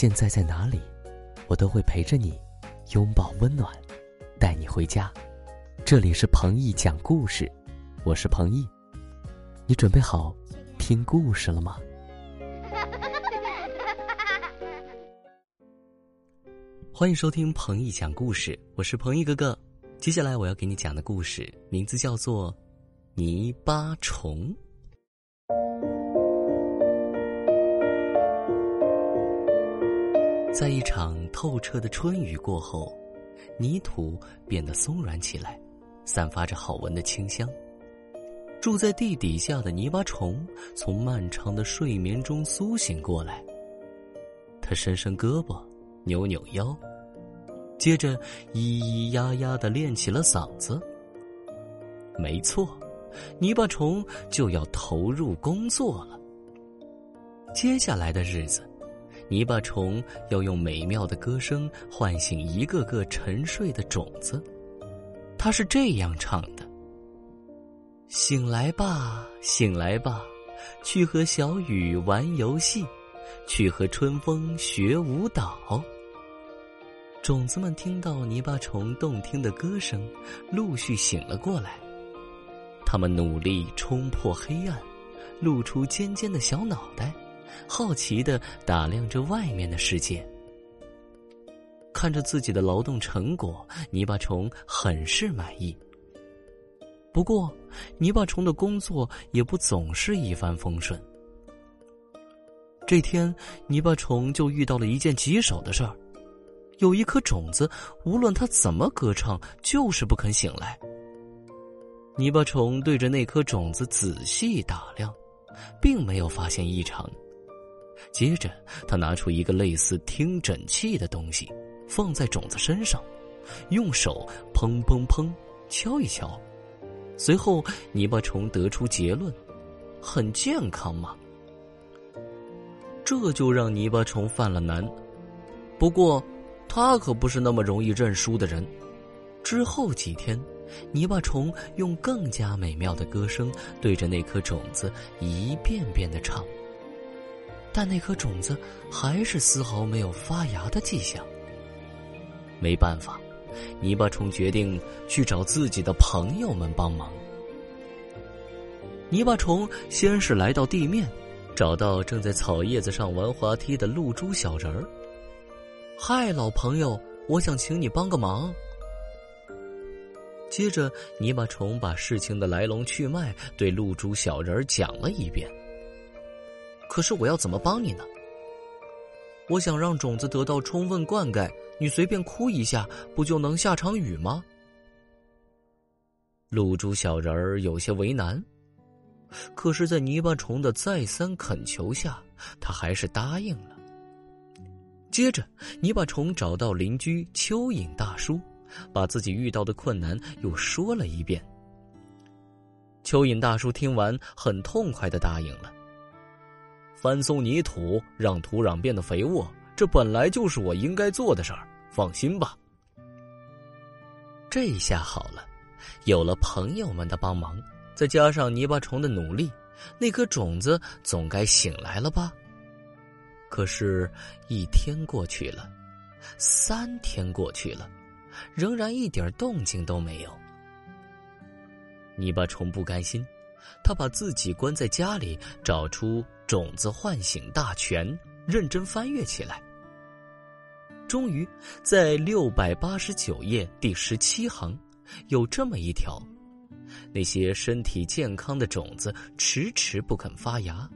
现在在哪里，我都会陪着你，拥抱温暖，带你回家。这里是彭毅讲故事，我是彭毅，你准备好听故事了吗？欢迎收听彭毅讲故事，我是彭毅哥哥。接下来我要给你讲的故事名字叫做《泥巴虫》。在一场透彻的春雨过后，泥土变得松软起来，散发着好闻的清香。住在地底下的泥巴虫从漫长的睡眠中苏醒过来，他伸伸胳膊，扭扭腰，接着咿咿呀呀的练起了嗓子。没错，泥巴虫就要投入工作了。接下来的日子。泥巴虫要用美妙的歌声唤醒一个个沉睡的种子，它是这样唱的：“醒来吧，醒来吧，去和小雨玩游戏，去和春风学舞蹈。”种子们听到泥巴虫动听的歌声，陆续醒了过来。他们努力冲破黑暗，露出尖尖的小脑袋。好奇的打量着外面的世界，看着自己的劳动成果，泥巴虫很是满意。不过，泥巴虫的工作也不总是一帆风顺。这天，泥巴虫就遇到了一件棘手的事儿：有一颗种子，无论它怎么歌唱，就是不肯醒来。泥巴虫对着那颗种子仔细打量，并没有发现异常。接着，他拿出一个类似听诊器的东西，放在种子身上，用手砰砰砰敲一敲。随后，泥巴虫得出结论：很健康嘛。这就让泥巴虫犯了难。不过，他可不是那么容易认输的人。之后几天，泥巴虫用更加美妙的歌声对着那颗种子一遍遍的唱。但那颗种子还是丝毫没有发芽的迹象。没办法，泥巴虫决定去找自己的朋友们帮忙。泥巴虫先是来到地面，找到正在草叶子上玩滑梯的露珠小人儿。“嗨，老朋友，我想请你帮个忙。”接着，泥巴虫把事情的来龙去脉对露珠小人儿讲了一遍。可是我要怎么帮你呢？我想让种子得到充分灌溉，你随便哭一下，不就能下场雨吗？露珠小人儿有些为难，可是，在泥巴虫的再三恳求下，他还是答应了。接着，泥巴虫找到邻居蚯蚓大叔，把自己遇到的困难又说了一遍。蚯蚓大叔听完，很痛快的答应了。翻松泥土，让土壤变得肥沃，这本来就是我应该做的事儿。放心吧。这下好了，有了朋友们的帮忙，再加上泥巴虫的努力，那颗种子总该醒来了吧？可是，一天过去了，三天过去了，仍然一点动静都没有。泥巴虫不甘心。他把自己关在家里，找出《种子唤醒大全》，认真翻阅起来。终于，在六百八十九页第十七行，有这么一条：那些身体健康的种子迟迟不肯发芽，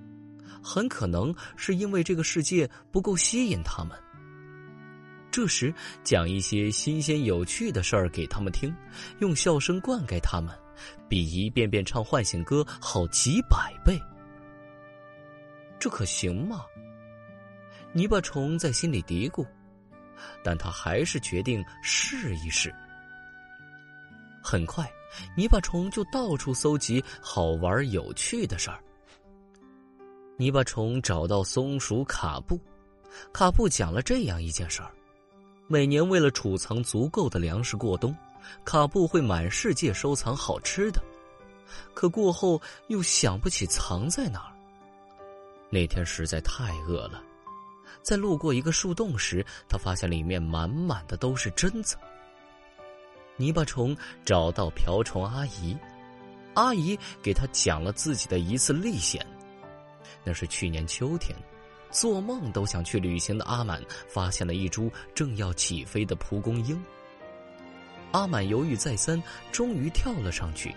很可能是因为这个世界不够吸引他们。这时，讲一些新鲜有趣的事儿给他们听，用笑声灌溉他们。比一遍遍唱唤醒歌好几百倍，这可行吗？泥巴虫在心里嘀咕，但他还是决定试一试。很快，泥巴虫就到处搜集好玩有趣的事儿。泥巴虫找到松鼠卡布，卡布讲了这样一件事儿：每年为了储藏足够的粮食过冬。卡布会满世界收藏好吃的，可过后又想不起藏在哪儿。那天实在太饿了，在路过一个树洞时，他发现里面满满的都是榛子。泥巴虫找到瓢虫阿姨，阿姨给他讲了自己的一次历险。那是去年秋天，做梦都想去旅行的阿满发现了一株正要起飞的蒲公英。阿满犹豫再三，终于跳了上去。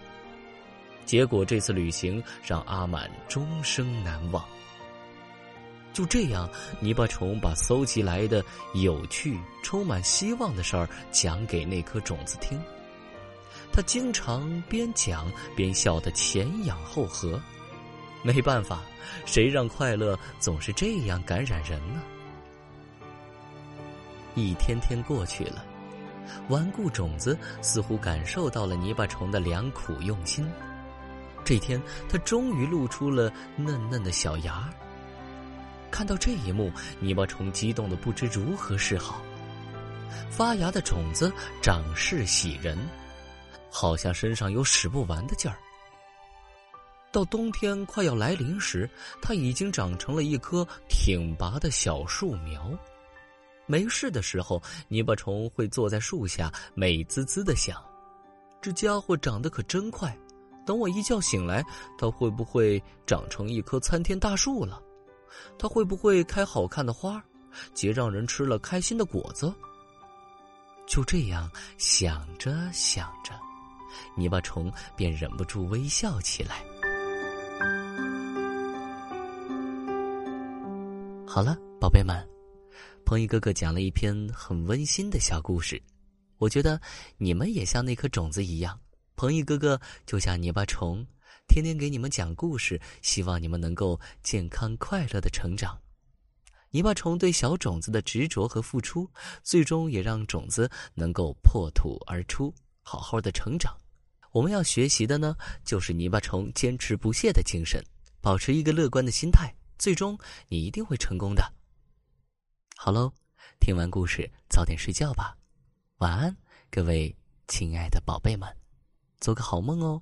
结果这次旅行让阿满终生难忘。就这样，泥巴虫把搜集来的有趣、充满希望的事儿讲给那颗种子听。他经常边讲边笑得前仰后合。没办法，谁让快乐总是这样感染人呢？一天天过去了，顽固种子似乎感受到了泥巴虫的良苦用心。这天，它终于露出了嫩嫩的小芽。看到这一幕，泥巴虫激动的不知如何是好。发芽的种子长势喜人，好像身上有使不完的劲儿。到冬天快要来临时，它已经长成了一棵挺拔的小树苗。没事的时候，泥巴虫会坐在树下，美滋滋的想：这家伙长得可真快。等我一觉醒来，它会不会长成一棵参天大树了？它会不会开好看的花，结让人吃了开心的果子？就这样想着想着，泥巴虫便忍不住微笑起来。好了，宝贝们，彭毅哥哥讲了一篇很温馨的小故事。我觉得你们也像那颗种子一样，彭毅哥哥就像泥巴虫。天天给你们讲故事，希望你们能够健康快乐的成长。泥巴虫对小种子的执着和付出，最终也让种子能够破土而出，好好的成长。我们要学习的呢，就是泥巴虫坚持不懈的精神，保持一个乐观的心态，最终你一定会成功的。好喽，听完故事早点睡觉吧，晚安，各位亲爱的宝贝们，做个好梦哦。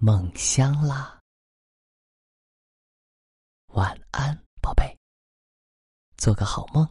梦乡啦，晚安，宝贝，做个好梦。